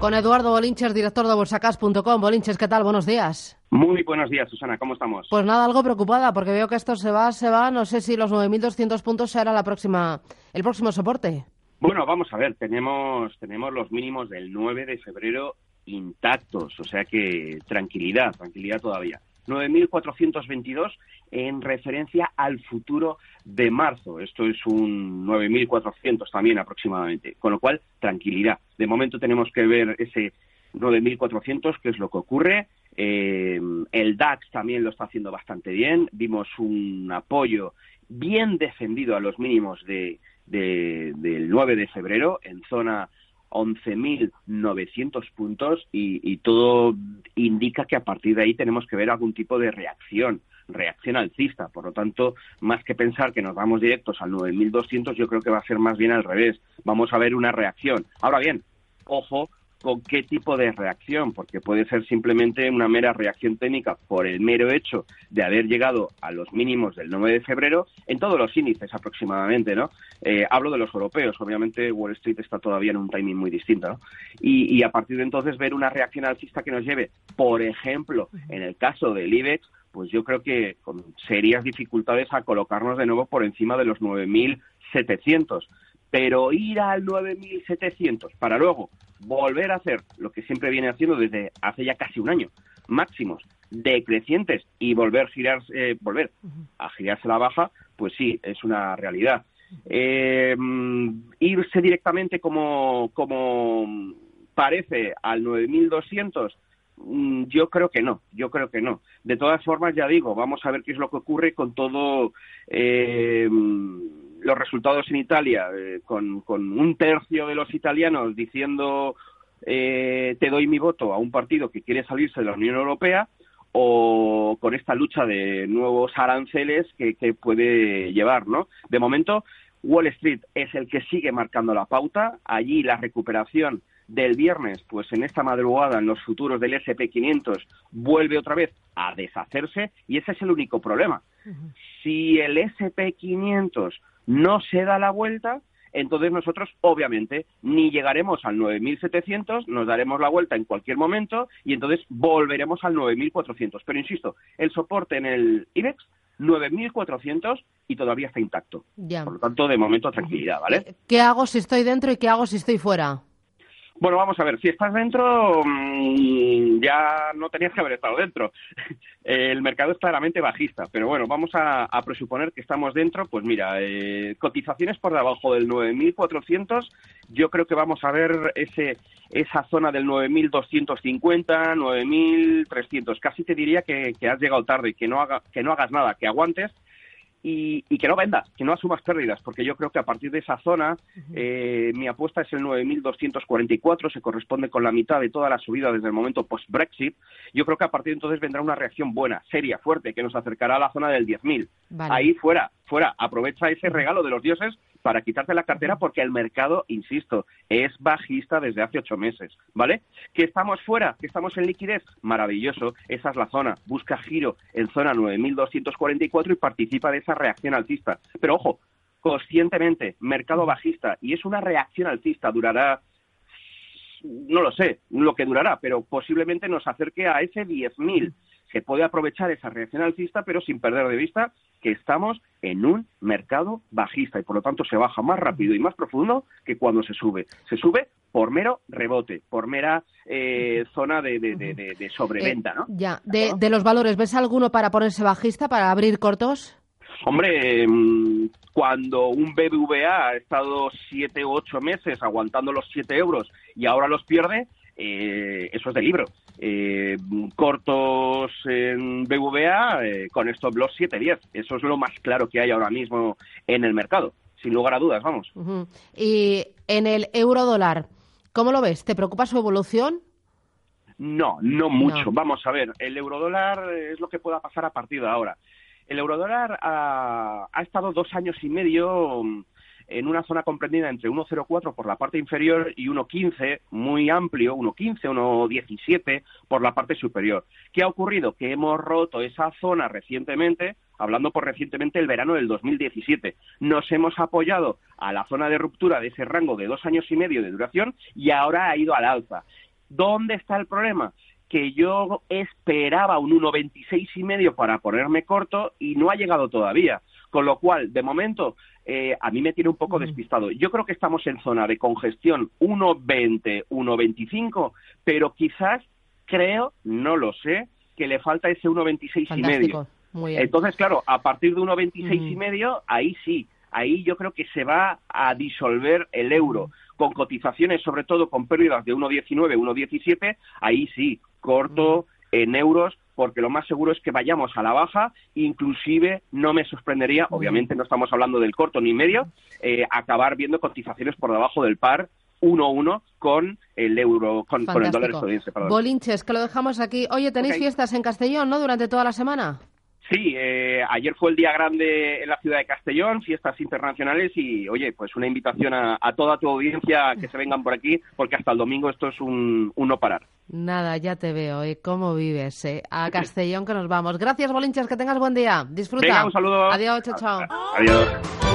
Con Eduardo Bolinches, director de bolsacas.com. Bolinches, ¿qué tal? Buenos días. Muy buenos días, Susana. ¿Cómo estamos? Pues nada, algo preocupada porque veo que esto se va, se va. No sé si los 9.200 puntos será la próxima, el próximo soporte. Bueno, vamos a ver. Tenemos, tenemos los mínimos del 9 de febrero intactos, o sea que tranquilidad, tranquilidad todavía. 9.422 en referencia al futuro de marzo. Esto es un 9.400 también aproximadamente. Con lo cual, tranquilidad. De momento tenemos que ver ese 9.400, que es lo que ocurre. Eh, el DAX también lo está haciendo bastante bien. Vimos un apoyo bien defendido a los mínimos de, del 9 de febrero en zona 11.900 puntos y, y, todo indica que a partir de ahí tenemos que ver algún tipo de reacción, reacción alcista. Por lo tanto, más que pensar que nos vamos directos al 9.200, yo creo que va a ser más bien al revés. Vamos a ver una reacción. Ahora bien, ojo con qué tipo de reacción, porque puede ser simplemente una mera reacción técnica por el mero hecho de haber llegado a los mínimos del 9 de febrero en todos los índices aproximadamente, ¿no? Eh, hablo de los europeos, obviamente Wall Street está todavía en un timing muy distinto, ¿no? Y, y a partir de entonces ver una reacción alcista que nos lleve, por ejemplo, en el caso del IBEX, pues yo creo que con serias dificultades a colocarnos de nuevo por encima de los 9.700 pero ir al 9.700 para luego volver a hacer lo que siempre viene haciendo desde hace ya casi un año, máximos decrecientes y volver, girar, eh, volver a girarse la baja, pues sí, es una realidad. Eh, irse directamente como, como parece al 9.200, mm, yo creo que no, yo creo que no. De todas formas, ya digo, vamos a ver qué es lo que ocurre con todo eh, los resultados en Italia, eh, con, con, un tercio de los italianos diciendo eh, te doy mi voto a un partido que quiere salirse de la Unión Europea, o con esta lucha de nuevos aranceles que, que puede llevar, ¿no? De momento, Wall Street es el que sigue marcando la pauta. Allí la recuperación del viernes, pues en esta madrugada en los futuros del SP500 vuelve otra vez a deshacerse y ese es el único problema. Si el SP500 no se da la vuelta, entonces nosotros obviamente ni llegaremos al 9.700, nos daremos la vuelta en cualquier momento y entonces volveremos al 9.400. Pero insisto, el soporte en el IBEX 9.400 y todavía está intacto. Por lo tanto, de momento tranquilidad, ¿vale? ¿Qué hago si estoy dentro y qué hago si estoy fuera? Bueno, vamos a ver, si estás dentro, mmm, ya no tenías que haber estado dentro. El mercado es claramente bajista, pero bueno, vamos a, a presuponer que estamos dentro. Pues mira, eh, cotizaciones por debajo del 9.400, yo creo que vamos a ver ese esa zona del 9.250, 9.300. Casi te diría que, que has llegado tarde, que no, haga, que no hagas nada, que aguantes y, y, que no vendas, que no asumas pérdidas, porque yo creo que a partir de esa zona eh, mi apuesta es el 9.244, se corresponde con la mitad de toda la subida desde el momento post-Brexit. Yo creo que a partir de entonces vendrá una reacción buena, seria, fuerte, que nos acercará a la zona del 10.000. Vale. Ahí fuera, fuera, aprovecha ese regalo de los dioses para quitarte la cartera porque el mercado, insisto, es bajista desde hace ocho meses, ¿vale? Que estamos fuera, que estamos en liquidez, maravilloso, esa es la zona. Busca giro en zona 9.244 y participa de esa reacción alcista. Pero ojo, conscientemente, mercado bajista, y es una reacción alcista, durará no lo sé, lo que durará, pero posiblemente nos acerque a ese 10.000 se puede aprovechar esa reacción alcista, pero sin perder de vista que estamos en un mercado bajista y por lo tanto se baja más rápido y más profundo que cuando se sube. Se sube por mero rebote, por mera eh, zona de, de, de, de sobreventa, ¿no? Eh, ya, de, los valores, ¿ves alguno para ponerse bajista, para abrir cortos? Hombre, cuando un BBVA ha estado siete u ocho meses aguantando los siete euros y ahora los pierde, eh, eso es de libro. Eh, cortos en BVA eh, con stop loss 7-10. Eso es lo más claro que hay ahora mismo en el mercado, sin lugar a dudas, vamos. Uh -huh. Y en el euro dólar, ¿Cómo lo ves? ¿Te preocupa su evolución? No, no mucho. Vamos a ver, el eurodólar es lo que pueda pasar a partir de ahora. El eurodólar ha, ha estado dos años y medio en una zona comprendida entre 1,04 por la parte inferior y 1,15, muy amplio, 1,15, 1,17 por la parte superior. ¿Qué ha ocurrido? Que hemos roto esa zona recientemente, hablando por recientemente el verano del 2017. Nos hemos apoyado a la zona de ruptura de ese rango de dos años y medio de duración y ahora ha ido al alza. ¿Dónde está el problema? Que yo esperaba un 1,26 y medio para ponerme corto y no ha llegado todavía. Con lo cual, de momento, eh, a mí me tiene un poco despistado. Yo creo que estamos en zona de congestión 1,20, 1,25, pero quizás creo, no lo sé, que le falta ese 1,26 y medio. Entonces, claro, a partir de 1,26 y medio, ahí sí, ahí yo creo que se va a disolver el euro. Con cotizaciones, sobre todo con pérdidas de 1,19, 1,17, ahí sí, corto en euros, porque lo más seguro es que vayamos a la baja, inclusive no me sorprendería, obviamente no estamos hablando del corto ni medio, eh, acabar viendo cotizaciones por debajo del par 1-1 con el euro, con, el dólar estadounidense. Bolinches, que lo dejamos aquí. Oye, tenéis fiestas en Castellón, ¿no? Durante toda la semana. Sí, eh, ayer fue el día grande en la ciudad de Castellón, fiestas internacionales y, oye, pues una invitación a, toda tu audiencia que se vengan por aquí, porque hasta el domingo esto es un, no parar. Nada, ya te veo, ¿eh? ¿Cómo vives? Eh? A Castellón que nos vamos. Gracias, Bolinchas, que tengas buen día. Disfruta. Venga, un saludo. Adiós, chao, chao. Adiós.